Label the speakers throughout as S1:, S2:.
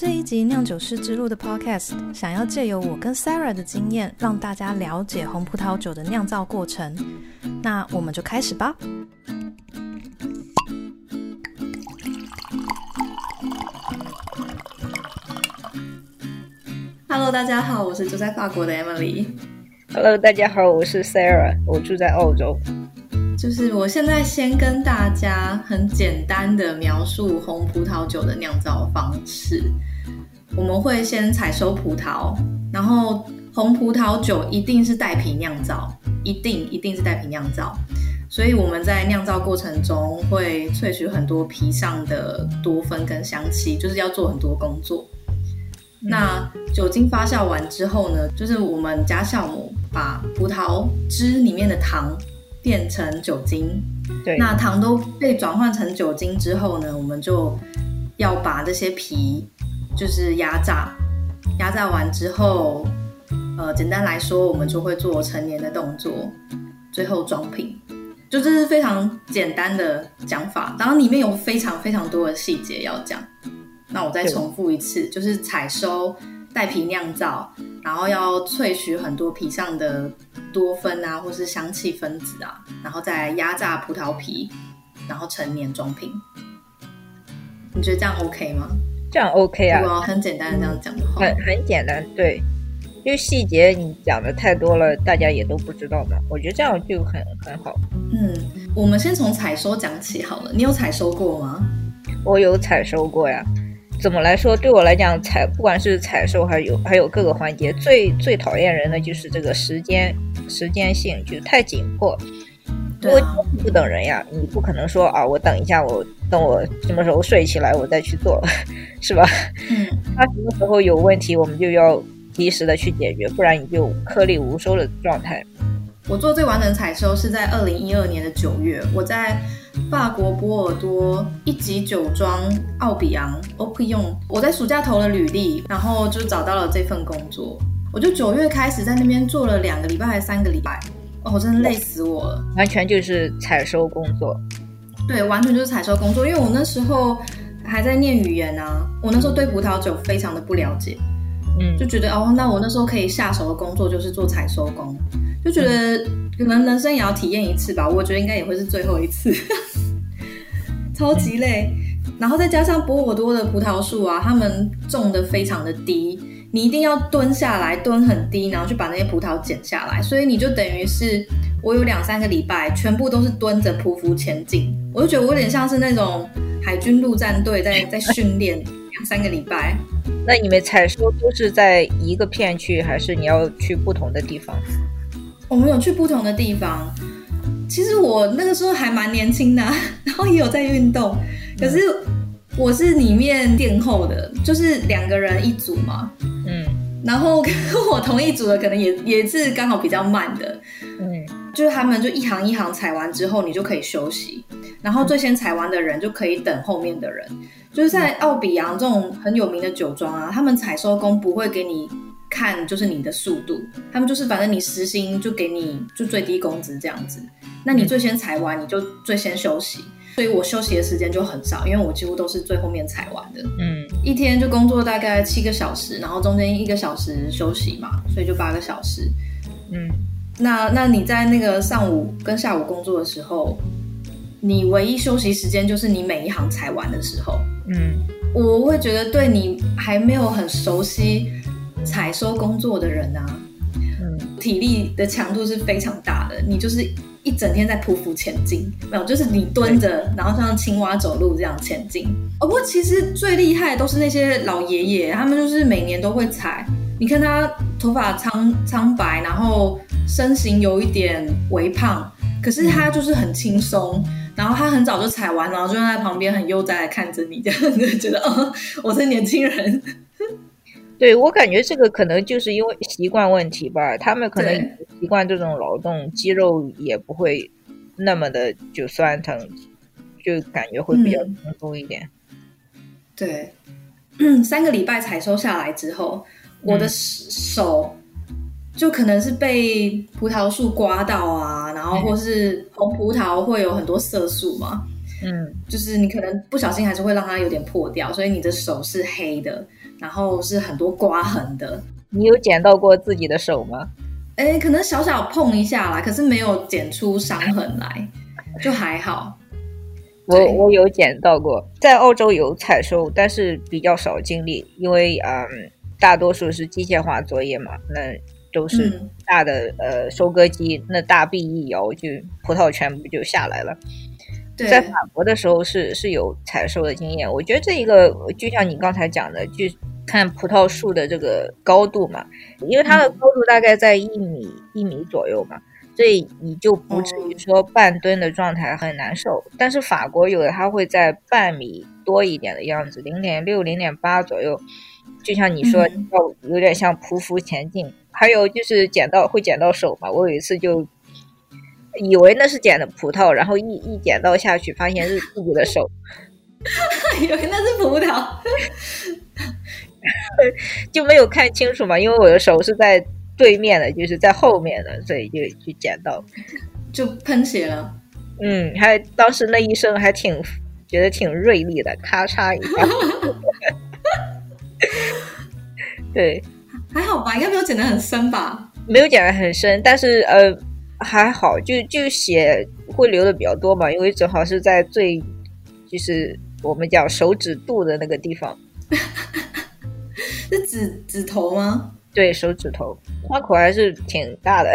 S1: 这一集酿酒师之路的 Podcast，想要借由我跟 Sarah 的经验，让大家了解红葡萄酒的酿造过程。那我们就开始吧。Hello，大家好，我是住在法国的 Emily。
S2: Hello，大家好，我是 Sarah，我住在澳洲。
S1: 就是我现在先跟大家很简单的描述红葡萄酒的酿造方式。我们会先采收葡萄，然后红葡萄酒一定是带皮酿造，一定一定是带皮酿造。所以我们在酿造过程中会萃取很多皮上的多酚跟香气，就是要做很多工作。那酒精发酵完之后呢，就是我们加酵母把葡萄汁里面的糖。变成酒精，
S2: 对，
S1: 那糖都被转换成酒精之后呢，我们就要把这些皮就是压榨，压榨完之后，呃，简单来说，我们就会做成年的动作，最后装瓶，就这是非常简单的讲法，当然里面有非常非常多的细节要讲，那我再重复一次，就是采收。带皮酿造，然后要萃取很多皮上的多酚啊，或是香气分子啊，然后再压榨葡萄皮，然后成年装瓶。你觉得这样 OK 吗？
S2: 这样 OK 啊？
S1: 很简单的这样讲的话，
S2: 很很简单，对。因为细节你讲的太多了，大家也都不知道嘛。我觉得这样就很很好。
S1: 嗯，我们先从采收讲起好了。你有采收过吗？
S2: 我有采收过呀。怎么来说？对我来讲，采不管是采收，还有还有各个环节，最最讨厌人的就是这个时间时间性，就太紧迫。
S1: 对，
S2: 不等人呀，你不可能说啊，我等一下，我等我什么时候睡起来，我再去做，是吧？
S1: 嗯，
S2: 他什么时候有问题，我们就要及时的去解决，不然你就颗粒无收的状态。
S1: 我做最完整采收是在二零一二年的九月，我在。法国波尔多一级酒庄奥比昂 o p i o n 我在暑假投了履历，然后就找到了这份工作。我就九月开始在那边做了两个礼拜还是三个礼拜，哦，我真的累死我了。
S2: 完全就是采收工作。
S1: 对，完全就是采收工作，因为我那时候还在念语言啊，我那时候对葡萄酒非常的不了解，
S2: 嗯，
S1: 就觉得哦，那我那时候可以下手的工作就是做采收工，就觉得可能人生也要体验一次吧，我觉得应该也会是最后一次。超级累，然后再加上波尔多的葡萄树啊，他们种的非常的低，你一定要蹲下来，蹲很低，然后去把那些葡萄剪下来，所以你就等于是我有两三个礼拜，全部都是蹲着匍匐前进，我就觉得我有点像是那种海军陆战队在在训练两三个礼拜。
S2: 那你们采收都是在一个片区，还是你要去不同的地方？
S1: 我们有去不同的地方。其实我那个时候还蛮年轻的，然后也有在运动，可是我是里面垫后的，就是两个人一组嘛，
S2: 嗯，
S1: 然后跟我同一组的可能也也是刚好比较慢的，
S2: 嗯，
S1: 就是他们就一行一行踩完之后，你就可以休息，然后最先踩完的人就可以等后面的人，就是在奥比扬这种很有名的酒庄啊，他们采收工不会给你。看就是你的速度，他们就是反正你时薪就给你就最低工资这样子，那你最先采完你就最先休息，所以我休息的时间就很少，因为我几乎都是最后面采完的。
S2: 嗯，
S1: 一天就工作大概七个小时，然后中间一个小时休息嘛，所以就八个小时。
S2: 嗯，
S1: 那那你在那个上午跟下午工作的时候，你唯一休息时间就是你每一行采完的时候。
S2: 嗯，
S1: 我会觉得对你还没有很熟悉。采收工作的人啊，
S2: 嗯，
S1: 体力的强度是非常大的。你就是一整天在匍匐前进，没有，就是你蹲着，然后像青蛙走路这样前进。哦不过其实最厉害的都是那些老爷爷，他们就是每年都会采。你看他头发苍苍白，然后身形有一点微胖，可是他就是很轻松。然后他很早就踩完，然后就在旁边很悠哉的看着你，这样子觉得哦，我是年轻人。
S2: 对我感觉这个可能就是因为习惯问题吧，他们可能习惯这种劳动，肌肉也不会那么的就酸疼，就感觉会比较轻松一点。
S1: 对，三个礼拜采收下来之后，我的手就可能是被葡萄树刮到啊，然后或是红葡萄会有很多色素嘛，
S2: 嗯，
S1: 就是你可能不小心还是会让它有点破掉，所以你的手是黑的，然后是很多刮痕的。
S2: 你有剪到过自己的手吗？
S1: 哎，可能小小碰一下啦，可是没有剪出伤痕来，就还好。
S2: 我我有捡到过，在澳洲有采收，但是比较少经历，因为嗯，大多数是机械化作业嘛，那都是大的呃收割机，那大臂一摇，就葡萄全部就下来了。在法国的时候是是有采收的经验，我觉得这一个就像你刚才讲的，就看葡萄树的这个高度嘛，因为它的高度大概在一米一米左右嘛。所以你就不至于说半蹲的状态很难受，但是法国有的它会在半米多一点的样子，零点六、零点八左右，就像你说要有点像匍匐前进。还有就是捡到会捡到手嘛，我有一次就以为那是捡的葡萄，然后一一捡到下去，发现是自己的手，
S1: 以为那是葡萄，
S2: 就没有看清楚嘛，因为我的手是在。对面的，就是在后面的，所以就就捡到，
S1: 就喷血了。
S2: 嗯，还当时那一声还挺觉得挺锐利的，咔嚓一下。对，
S1: 还好吧，应该没有剪得很深吧？
S2: 没有剪得很深，但是呃还好，就就血会流的比较多嘛，因为正好是在最就是我们讲手指肚的那个地方。
S1: 是指指头吗？
S2: 对手指头，花口还是挺大的。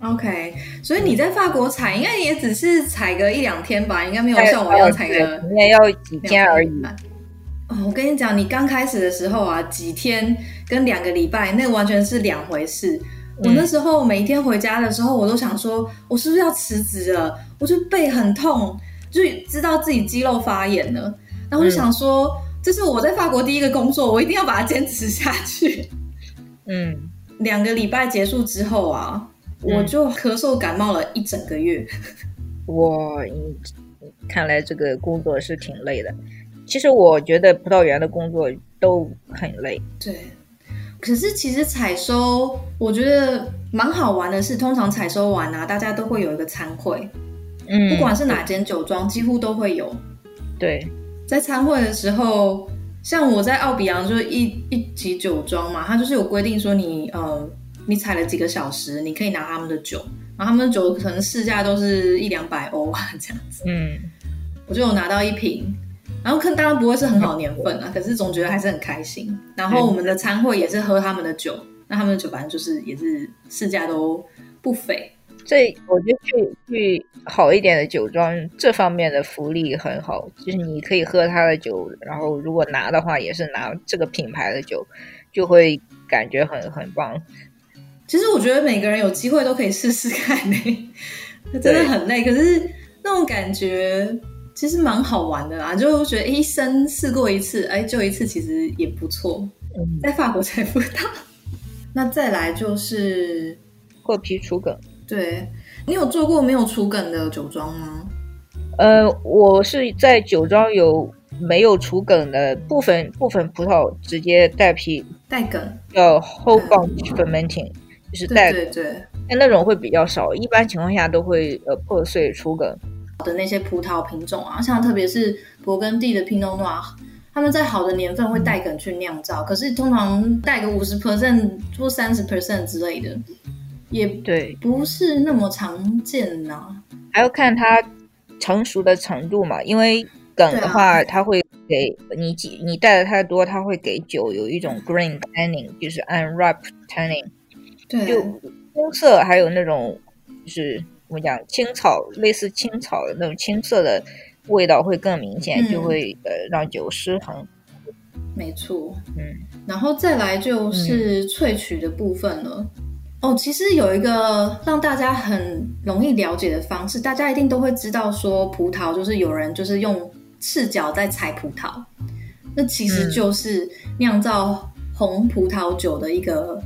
S1: OK，所以你在法国踩应该也只是踩个一两天吧，应该没有像我一样采个，
S2: 应该要几天而已。
S1: 哦，我跟你讲，你刚开始的时候啊，几天跟两个礼拜，那完全是两回事。我那时候每一天回家的时候，我都想说，我是不是要辞职了？我就背很痛，就知道自己肌肉发炎了。然后我就想说，这是我在法国第一个工作，我一定要把它坚持下去。嗯，两个礼拜结束之后啊，我就咳嗽感冒了一整个月。
S2: 哇，看来这个工作是挺累的。其实我觉得葡萄园的工作都很累。
S1: 对，可是其实采收，我觉得蛮好玩的。是通常采收完啊，大家都会有一个餐会。嗯，不管是哪间酒庄，几乎都会有。
S2: 对，
S1: 在餐会的时候。像我在奥比昂就是一一级酒庄嘛，它就是有规定说你呃你采了几个小时，你可以拿他们的酒，然后他们的酒可能市价都是一两百欧啊这样子。嗯，我就有拿到一瓶，然后看当然不会是很好年份啊，可是总觉得还是很开心。然后我们的餐会也是喝他们的酒，那他们的酒反正就是也是市价都不菲。
S2: 这我觉得去去好一点的酒庄，这方面的福利很好，就是你可以喝他的酒，然后如果拿的话，也是拿这个品牌的酒，就会感觉很很棒。
S1: 其实我觉得每个人有机会都可以试试看呢，真的很累，可是那种感觉其实蛮好玩的啦，就觉得一生试过一次，哎，就一次其实也不错。在法国才不到。那再来就是
S2: 过皮除梗。
S1: 对你有做过没有除梗的酒庄吗？
S2: 呃，我是在酒庄有没有除梗的部分部分葡萄直接带皮
S1: 带梗，
S2: 叫 whole bunch fermenting，就是带
S1: 对对，
S2: 但那种会比较少，一般情况下都会呃破碎除梗
S1: 的那些葡萄品种啊，像特别是勃艮第的 Pinot Noir，他们在好的年份会带梗去酿造，可是通常带个五十 percent 或三十 percent 之类的。也
S2: 对，
S1: 不是那么常见呐，
S2: 还要看它成熟的程度嘛。因为梗的话，它会给你几你带的太多，它会给酒有一种 green tanning，就是 unripe tanning，
S1: 对，
S2: 就棕色，还有那种就是我们讲青草，类似青草的那种青色的味道会更明显，就会呃让酒失衡。
S1: 没错，嗯，然后再来就是萃取的部分了。哦，其实有一个让大家很容易了解的方式，大家一定都会知道，说葡萄就是有人就是用赤脚在采葡萄，那其实就是酿造红葡萄酒的一个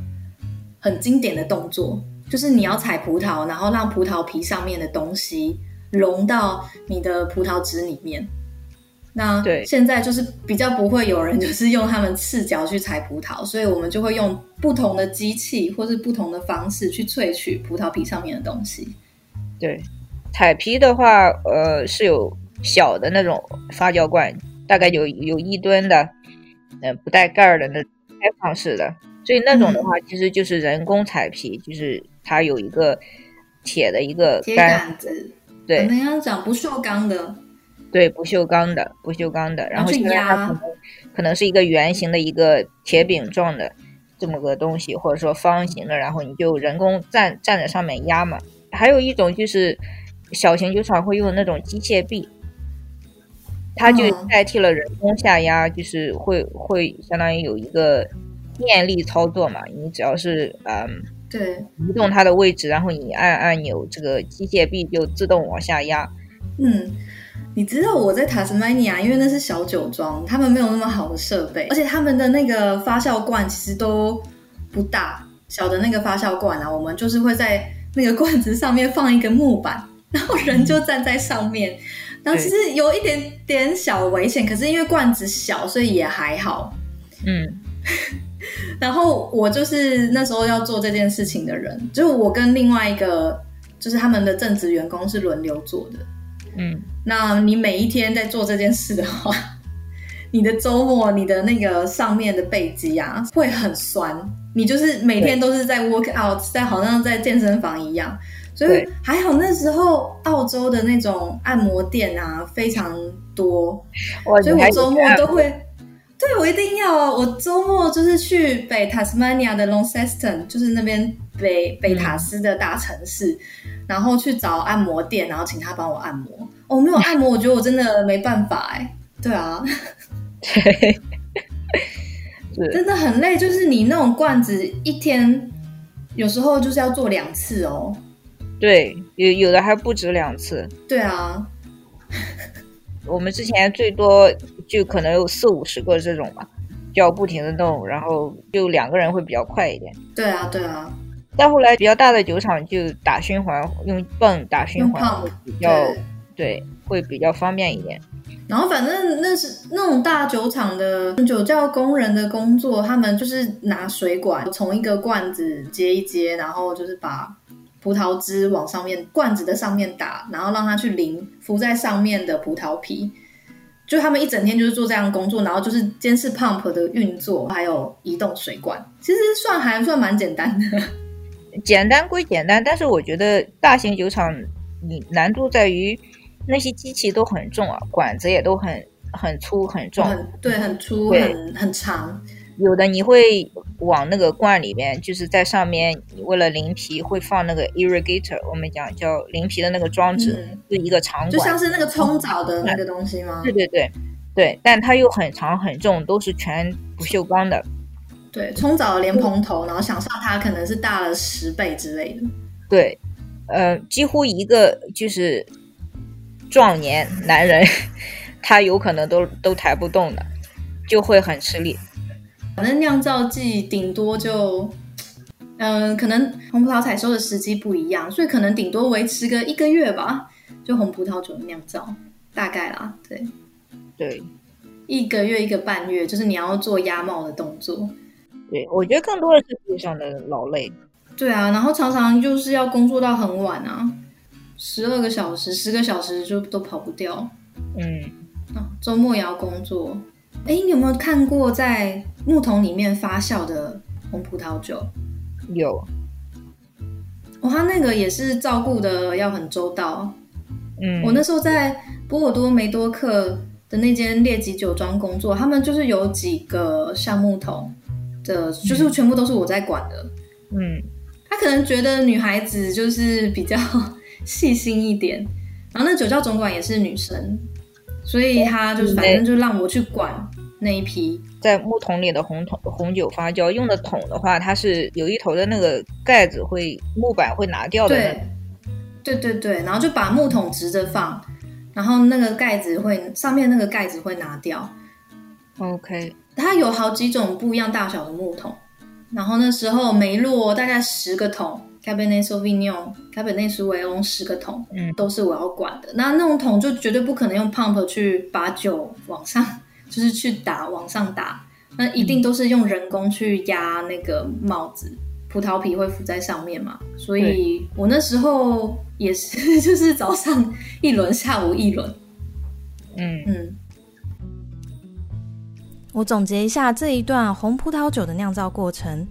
S1: 很经典的动作，就是你要采葡萄，然后让葡萄皮上面的东西融到你的葡萄汁里面。那现在就是比较不会有人就是用他们赤脚去采葡萄，所以我们就会用不同的机器或是不同的方式去萃取葡萄皮上面的东西。
S2: 对，采皮的话，呃，是有小的那种发酵罐，大概有有一吨的，呃，不带盖儿的那开放式的。所以那种的话，其实就是人工采皮，就是它有一个铁的一个
S1: 杆。子，
S2: 对，
S1: 那样讲不锈钢的，
S2: 对，不锈钢的，不锈钢的，然后
S1: 去压，
S2: 可能可能是一个圆形的一个铁饼状的这么个东西，或者说方形的，然后你就人工站站在上面压嘛。还有一种就是小型酒厂会用那种机械臂，它就代替了人工下压，就是会会相当于有一个。电力操作嘛，你只要是嗯，
S1: 对，
S2: 移动它的位置，然后你按按钮，这个机械臂就自动往下压。
S1: 嗯，你知道我在塔斯曼尼亚，因为那是小酒庄，他们没有那么好的设备，而且他们的那个发酵罐其实都不大，小的那个发酵罐啊，我们就是会在那个罐子上面放一个木板，然后人就站在上面，然后其实有一点点小危险，可是因为罐子小，所以也还好。
S2: 嗯。
S1: 然后我就是那时候要做这件事情的人，就是我跟另外一个就是他们的正职员工是轮流做的。
S2: 嗯，
S1: 那你每一天在做这件事的话，你的周末你的那个上面的背肌啊会很酸，你就是每天都是在 work out，在好像在健身房一样。所以还好那时候澳洲的那种按摩店啊非常多，所以我周末都会。对，我一定要啊！我周末就是去北塔斯曼尼亚的 Launceston，就是那边北北塔斯的大城市，然后去找按摩店，然后请他帮我按摩。哦，没有按摩，我觉得我真的没办法哎。对啊，真的很累。就是你那种罐子，一天有时候就是要做两次哦。
S2: 对，有有的还不止两次。
S1: 对啊。
S2: 我们之前最多就可能有四五十个这种吧，就要不停的弄，然后就两个人会比较快一点。
S1: 对啊，对啊。
S2: 再后来比较大的酒厂就打循环，用泵打循环会比较对，会比较方便一点。
S1: 然后反正那是那种大酒厂的酒窖工人的工作，他们就是拿水管从一个罐子接一接，然后就是把。葡萄汁往上面罐子的上面打，然后让它去淋浮在上面的葡萄皮，就他们一整天就是做这样工作，然后就是监视 pump 的运作，还有移动水管，其实算还算蛮简单的。
S2: 简单归简单，但是我觉得大型酒厂你难度在于那些机器都很重啊，管子也都很很粗很重，很
S1: 对，很粗很很长。
S2: 有的你会往那个罐里面，就是在上面，你为了淋皮会放那个 irrigator，我们讲叫淋皮的那个装置，就一个长管，
S1: 就像是那个冲澡的那个东西吗？
S2: 对对对对，但它又很长很重，都是全不锈钢的。
S1: 对，冲澡的莲蓬头，然后想象它可能是大了十倍之类的。
S2: 对，呃，几乎一个就是壮年男人，他有可能都都抬不动的，就会很吃力。
S1: 反正酿造季顶多就，嗯，可能红葡萄采收的时机不一样，所以可能顶多维持个一个月吧。就红葡萄酒酿造，大概啦，对，
S2: 对，
S1: 一个月一个半月，就是你要做压帽的动作。
S2: 对，我觉得更多的是路上的劳累。
S1: 对啊，然后常常就是要工作到很晚啊，十二个小时、十个小时就都跑不掉。
S2: 嗯，
S1: 啊，周末也要工作。哎，你有没有看过在木桶里面发酵的红葡萄酒？
S2: 有。
S1: 哦，他那个也是照顾的要很周到。
S2: 嗯，
S1: 我那时候在波尔多梅多克的那间列级酒庄工作，他们就是有几个橡木桶的，就是全部都是我在管的。
S2: 嗯，
S1: 他可能觉得女孩子就是比较细心一点，然后那酒窖总管也是女生。所以他就是反正就让我去管那一批
S2: 在木桶里的红桶红酒发酵用的桶的话，它是有一头的那个盖子会木板会拿掉的。
S1: 对，对对对，然后就把木桶直着放，然后那个盖子会上面那个盖子会拿掉。
S2: OK，
S1: 它有好几种不一样大小的木桶，然后那时候梅洛大概十个桶。Cabernet Sauvignon、卡本内苏维翁十个桶，
S2: 嗯，
S1: 都是我要管的。那那种桶就绝对不可能用 pump 去把酒往上，就是去打往上打，那一定都是用人工去压那个帽子，葡萄皮会浮在上面嘛。所以我那时候也是，就是早上一轮，下午一轮，
S2: 嗯
S1: 嗯，
S3: 我总结一下这一段红葡萄酒的酿造过程。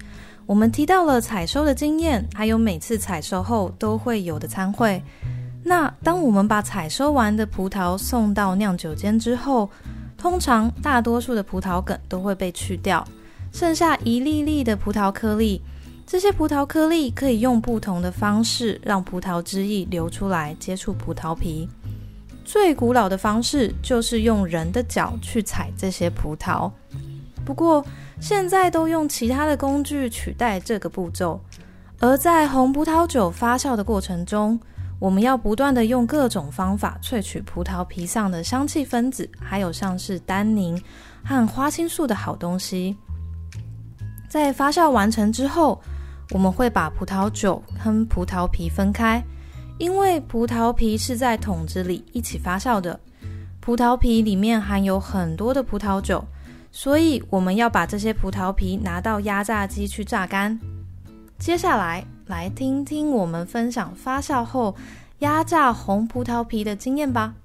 S3: 我们提到了采收的经验，还有每次采收后都会有的参会。那当我们把采收完的葡萄送到酿酒间之后，通常大多数的葡萄梗都会被去掉，剩下一粒粒的葡萄颗粒。这些葡萄颗粒可以用不同的方式让葡萄汁液流出来，接触葡萄皮。最古老的方式就是用人的脚去踩这些葡萄，不过现在都用其他的工具取代这个步骤。而在红葡萄酒发酵的过程中，我们要不断的用各种方法萃取葡萄皮上的香气分子，还有像是单宁和花青素的好东西。在发酵完成之后，我们会把葡萄酒跟葡萄皮分开。因为葡萄皮是在桶子里一起发酵的，葡萄皮里面含有很多的葡萄酒，所以我们要把这些葡萄皮拿到压榨机去榨干。接下来，来听听我们分享发酵后压榨红葡萄皮的经验吧。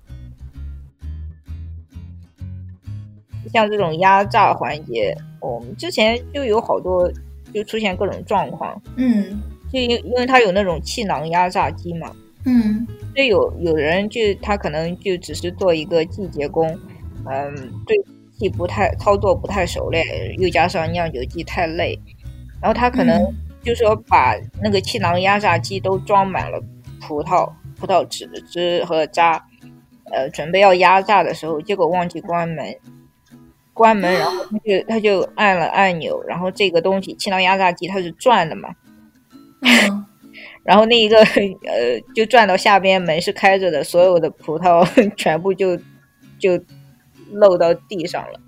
S2: 像这种压榨环节，我们之前就有好多就出现各种状况，
S1: 嗯，
S2: 就因因为它有那种气囊压榨机嘛。
S1: 嗯，
S2: 所以有有人就他可能就只是做一个季节工，嗯，对气不太操作不太熟练，又加上酿酒机太累，然后他可能就说把那个气囊压榨机都装满了葡萄葡萄籽汁和渣，呃，准备要压榨的时候，结果忘记关门，关门，然后他就他就按了按钮，然后这个东西气囊压榨机它是转的嘛，
S1: 嗯。
S2: 然后那一个呃，就转到下边，门是开着的，所有的葡萄 全部就就漏到地上了。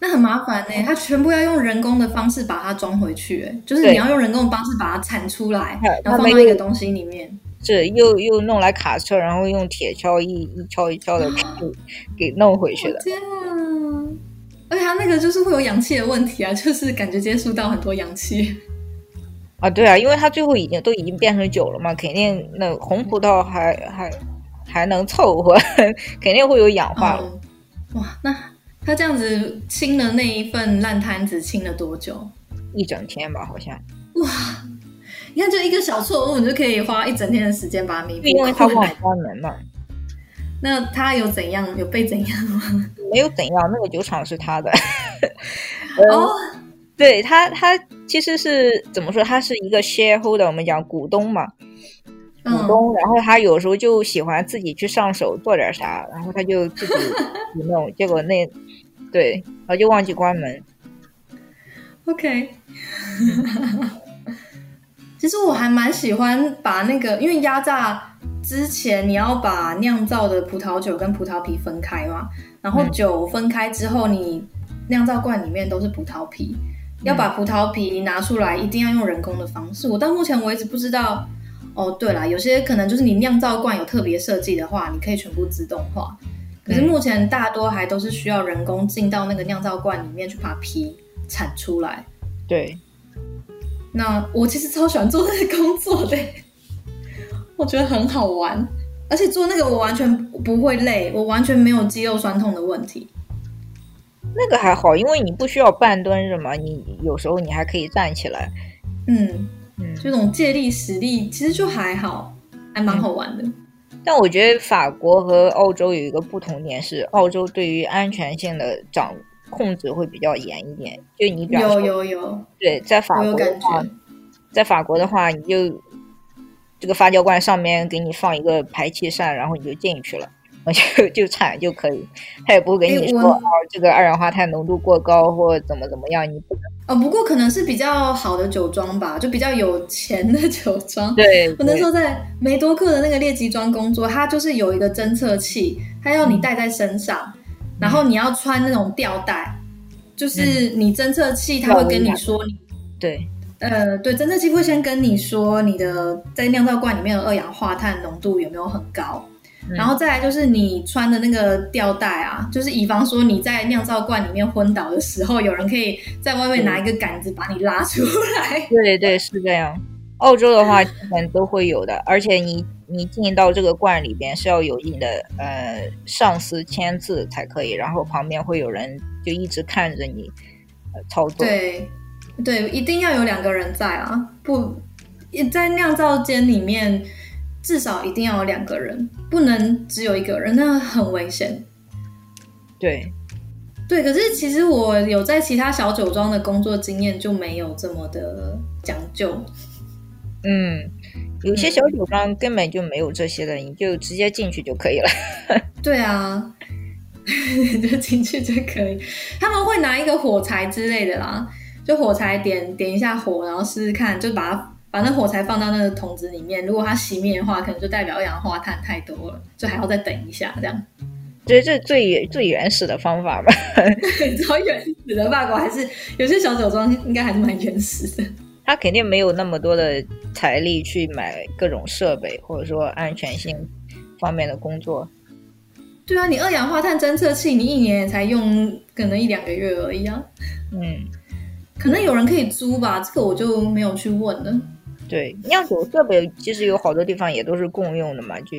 S1: 那很麻烦呢，它全部要用人工的方式把它装回去，哎，就是你要用人工的方式把它铲出来，然后放到一个东西里面。
S2: 是又又弄来卡车，然后用铁锹一一锹一锹的给弄回去的。
S1: 天啊！而且它那个就是会有氧气的问题啊，就是感觉接触到很多氧气。
S2: 啊，对啊，因为它最后已经都已经变成酒了嘛，肯定那红葡萄还还还能凑合，肯定会有氧化了。
S1: 哇，那他这样子清了那一份烂摊子，清了多久？
S2: 一整天吧，好像。
S1: 哇，你看，就一个小错误，你就可以花一整天的时间把它弥补。
S2: 因为他忘了关门嘛。
S1: 那他有怎样？有被怎样吗？
S2: 没有怎样，那个酒厂是他的。
S1: 哦。
S2: 对他，他其实是怎么说？他是一个 shareholder，我们讲股东嘛，股东。然后他有时候就喜欢自己去上手做点啥，然后他就自己 弄，结果那对，然后就忘记关门。
S1: OK，其实我还蛮喜欢把那个，因为压榨之前你要把酿造的葡萄酒跟葡萄皮分开嘛，然后酒分开之后，你酿造罐里面都是葡萄皮。要把葡萄皮拿出来，一定要用人工的方式。我到目前为止不知道。哦，对了，有些可能就是你酿造罐有特别设计的话，你可以全部自动化。可是目前大多还都是需要人工进到那个酿造罐里面去把皮产出来。
S2: 对。
S1: 那我其实超喜欢做那个工作的，我觉得很好玩，而且做那个我完全不会累，我完全没有肌肉酸痛的问题。
S2: 那个还好，因为你不需要半蹲着嘛，你有时候你还可以站起来。
S1: 嗯嗯，这种借力使力其实就还好，还蛮好玩的。
S2: 但我觉得法国和澳洲有一个不同点是，澳洲对于安全性的掌控制会比较严一点。就你比
S1: 有有有，
S2: 对，在法国的话，在法国的话，你就这个发酵罐上面给你放一个排气扇，然后你就进去了。就 就铲就可以，他也不会给你说哦，这个二氧化碳浓度过高或怎么怎么样，你不能。
S1: 哦，不过可能是比较好的酒庄吧，就比较有钱的酒庄。
S2: 对，
S1: 我那时候在梅多克的那个列级庄工作，它就是有一个侦测器，它要你带在身上，然后你要穿那种吊带，就是你侦测器它会跟你说你
S2: 对，
S1: 呃，对，侦测器会先跟你说你的在酿造罐里面的二氧化碳浓度有没有很高。然后再来就是你穿的那个吊带啊，就是以防说你在酿造罐里面昏倒的时候，有人可以在外面拿一个杆子把你拉出来。
S2: 对对对，是这样。澳洲的话基本都会有的，而且你你进到这个罐里边是要有你的呃上司签字才可以，然后旁边会有人就一直看着你呃操作。
S1: 对对，一定要有两个人在啊，不在酿造间里面至少一定要有两个人，不能只有一个人，那很危险。
S2: 对
S1: 对，可是其实我有在其他小酒庄的工作经验，就没有这么的讲究。
S2: 嗯，有些小酒庄根本就没有这些的，你就直接进去就可以了。
S1: 对啊，就进去就可以。他们会拿一个火柴之类的啦，就火柴点点一下火，然后试试看，就把它把那火柴放到那个桶子里面。如果它熄灭的话，可能就代表二氧化碳太多了，就还要再等一下这样。
S2: 这这最最原始的方法吧？
S1: 超原始的法国还是有些小酒庄应该还是蛮原始的。
S2: 他肯定没有那么多的财力去买各种设备，或者说安全性方面的工作。
S1: 对啊，你二氧化碳侦测器，你一年也才用可能一两个月而已啊。
S2: 嗯，
S1: 可能有人可以租吧，这个我就没有去问了。
S2: 对，酿酒设备其实有好多地方也都是共用的嘛，就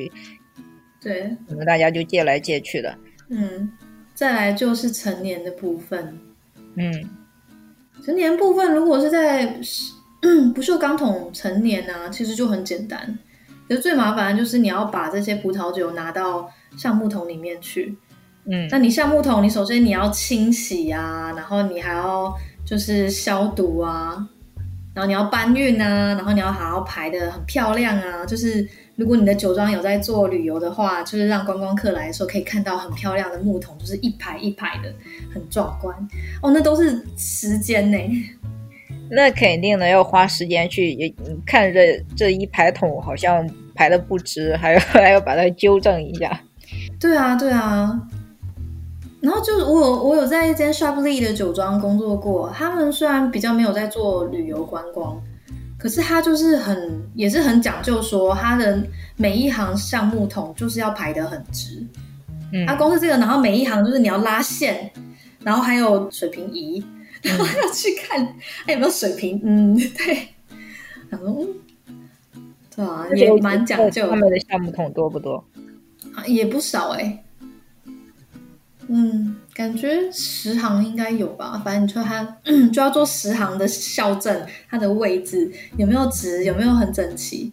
S1: 对，
S2: 可能大家就借来借去的。
S1: 嗯，再来就是成年的部分。
S2: 嗯，
S1: 成年部分如果是在 不锈钢桶成年呢，其实就很简单。可是最麻烦的就是你要把这些葡萄酒拿到橡木桶里面去。
S2: 嗯，
S1: 那你橡木桶，你首先你要清洗啊，然后你还要就是消毒啊，然后你要搬运啊，然后你要好好排的很漂亮啊。就是如果你的酒庄有在做旅游的话，就是让观光客来的时候可以看到很漂亮的木桶，就是一排一排的，很壮观。哦，那都是时间呢。
S2: 那肯定的，要花时间去也看这这一排桶好像排的不直，还要还要把它纠正一下。
S1: 对啊，对啊。然后就是我有我有在一间 Sharply 的酒庄工作过，他们虽然比较没有在做旅游观光，可是他就是很也是很讲究，说他的每一行橡木桶就是要排得很直。
S2: 嗯，
S1: 他光是这个，然后每一行就是你要拉线，然后还有水平仪，然后要去看哎有没有水平，嗯，对，然后对啊，也蛮讲究。
S2: 他们的橡木桶多不多？
S1: 啊，也不少哎。嗯，感觉十行应该有吧。反正你说它 就要做十行的校正，它的位置有没有直，有没有很整齐。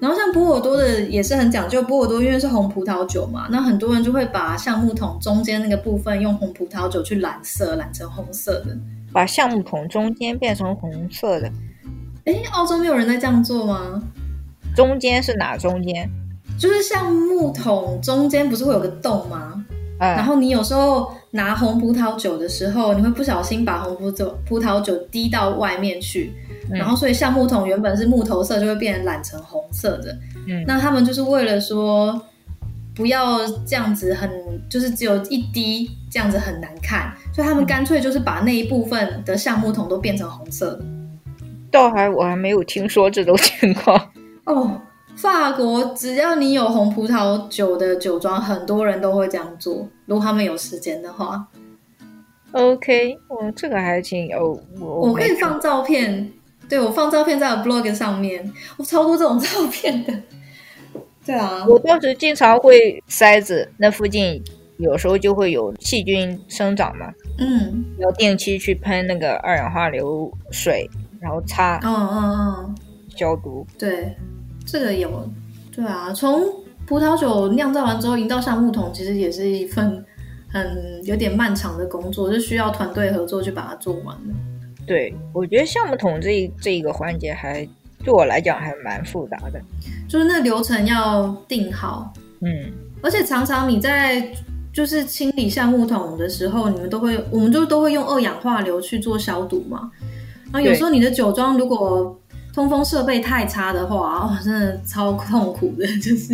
S1: 然后像波尔多的也是很讲究，波尔多因为是红葡萄酒嘛，那很多人就会把橡木桶中间那个部分用红葡萄酒去染色，染成红色的。
S2: 把橡木桶中间变成红色的。
S1: 哎，澳洲没有人在这样做吗？
S2: 中间是哪中间？
S1: 就是橡木桶中间不是会有个洞吗？
S2: 嗯，
S1: 然后你有时候拿红葡萄酒的时候，你会不小心把红葡酒葡萄酒滴到外面去，然后所以橡木桶原本是木头色，就会变染成红色的。
S2: 嗯，
S1: 那他们就是为了说不要这样子很，就是只有一滴这样子很难看，所以他们干脆就是把那一部分的橡木桶都变成红色的。
S2: 倒还我还没有听说这种情况
S1: 哦。法国只要你有红葡萄酒的酒庄，很多人都会这样做。如果他们有时间的话
S2: ，OK，我，这个还挺哦，我
S1: 我可以放照片，对我放照片在我 blog 上面，我超多这种照片的。对啊，
S2: 我当时经常会塞子那附近，有时候就会有细菌生长嘛，
S1: 嗯，
S2: 要定期去喷那个二氧化硫水，然后擦，
S1: 嗯嗯嗯，
S2: 消毒，
S1: 对。这个有，对啊，从葡萄酒酿造完之后，引到橡木桶，其实也是一份很有点漫长的工作，是需要团队合作去把它做完的。
S2: 对，我觉得橡木桶这这一个环节还对我来讲还蛮复杂的，
S1: 就是那流程要定好，
S2: 嗯，
S1: 而且常常你在就是清理橡木桶的时候，你们都会，我们就都会用二氧化硫去做消毒嘛，然后有时候你的酒庄如果通风设备太差的话，哦，真的超痛苦的，就是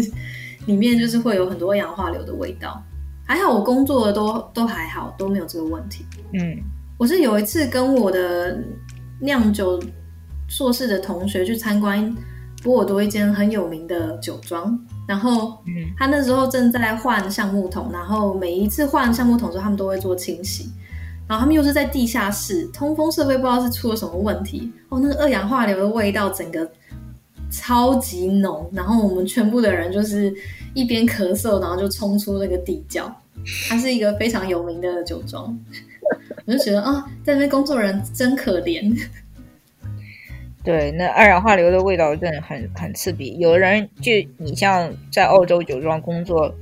S1: 里面就是会有很多氧化硫的味道。还好我工作的都都还好，都没有这个问题。
S2: 嗯，
S1: 我是有一次跟我的酿酒硕士的同学去参观波尔多一间很有名的酒庄，然后他那时候正在换橡木桶，然后每一次换橡木桶的时候，他们都会做清洗。然后他们又是在地下室，通风设备不知道是出了什么问题哦，那个二氧化硫的味道整个超级浓，然后我们全部的人就是一边咳嗽，然后就冲出那个地窖。它是一个非常有名的酒庄，我就觉得啊，在那边工作人真可怜。
S2: 对，那二氧化硫的味道真的很很刺鼻。有的人就你像在澳洲酒庄工作，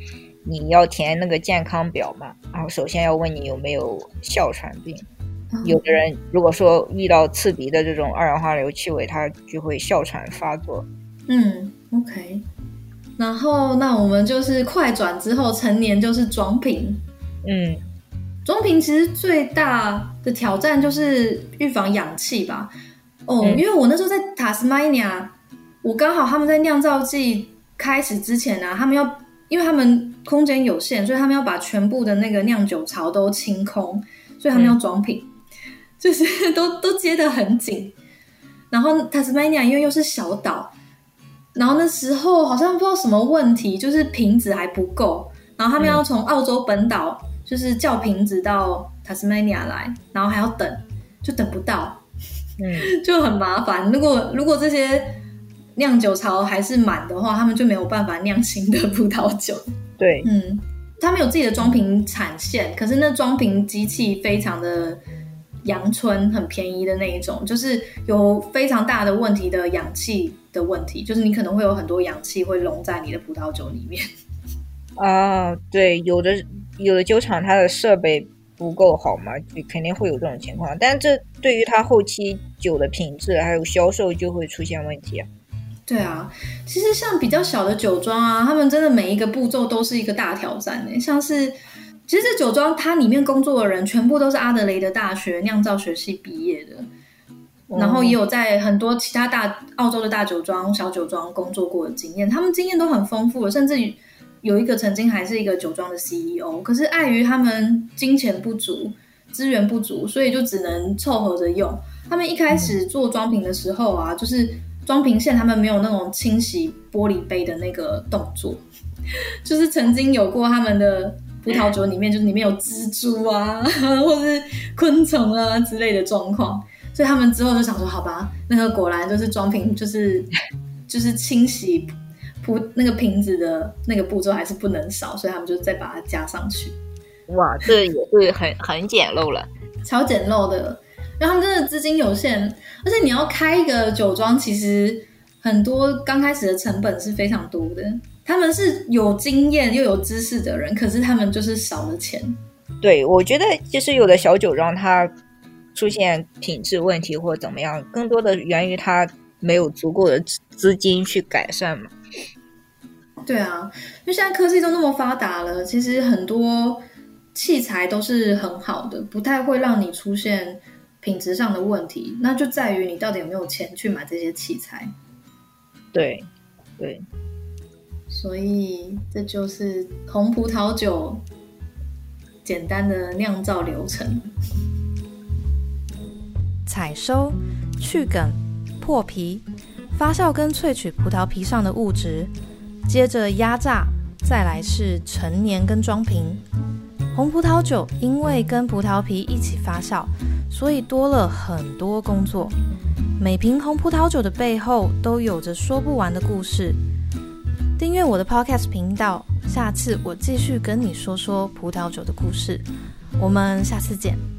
S2: 你要填那个健康表嘛，然后首先要问你有没有哮喘病。有的人如果说遇到刺鼻的这种二氧化硫气味，他就会哮喘发作。
S1: 嗯，OK。然后那我们就是快转之后，成年就是装瓶。
S2: 嗯，
S1: 装瓶其实最大的挑战就是预防氧气吧。哦，因为我那时候在塔斯马尼亚，我刚好他们在酿造剂开始之前呢，他们要因为他们空间有限，所以他们要把全部的那个酿酒槽都清空，所以他们要装瓶。就是都 都接得很紧，然后 Tasmania 因为又是小岛，然后那时候好像不知道什么问题，就是瓶子还不够，然后他们要从澳洲本岛就是叫瓶子到 Tasmania 来，然后还要等，就等不到，
S2: 嗯，
S1: 就很麻烦。如果如果这些酿酒槽还是满的话，他们就没有办法酿新的葡萄酒。
S2: 对，
S1: 嗯，他们有自己的装瓶产线，可是那装瓶机器非常的。阳春很便宜的那一种，就是有非常大的问题的氧气的问题，就是你可能会有很多氧气会溶在你的葡萄酒里面。
S2: 啊，对，有的有的酒厂它的设备不够好嘛，就肯定会有这种情况。但这对于它后期酒的品质还有销售就会出现问题啊。
S1: 对啊，其实像比较小的酒庄啊，他们真的每一个步骤都是一个大挑战呢，像是。其实这酒庄它里面工作的人全部都是阿德雷德大学酿造学系毕业的，然后也有在很多其他大澳洲的大酒庄、小酒庄工作过的经验，他们经验都很丰富，甚至有一个曾经还是一个酒庄的 CEO。可是碍于他们金钱不足、资源不足，所以就只能凑合着用。他们一开始做装瓶的时候啊，就是装瓶线他们没有那种清洗玻璃杯的那个动作，就是曾经有过他们的。葡萄酒里面就是里面有蜘蛛啊，或者是昆虫啊之类的状况，所以他们之后就想说，好吧，那个果然就是装瓶，就是就是清洗葡那个瓶子的那个步骤还是不能少，所以他们就再把它加上去。
S2: 哇，这也是很很简陋了，
S1: 超简陋的。因为他们真的资金有限，而且你要开一个酒庄，其实很多刚开始的成本是非常多的。他们是有经验又有知识的人，可是他们就是少了钱。
S2: 对，我觉得就是有的小酒庄它出现品质问题或怎么样，更多的源于它没有足够的资金去改善嘛。
S1: 对啊，因为现在科技都那么发达了，其实很多器材都是很好的，不太会让你出现品质上的问题。那就在于你到底有没有钱去买这些器材。
S2: 对，对。
S1: 所以这就是红葡萄酒简单的酿造流程：
S3: 采收、去梗、破皮、发酵跟萃取葡萄皮上的物质，接着压榨，再来是陈年跟装瓶。红葡萄酒因为跟葡萄皮一起发酵，所以多了很多工作。每瓶红葡萄酒的背后都有着说不完的故事。订阅我的 Podcast 频道，下次我继续跟你说说葡萄酒的故事。我们下次见。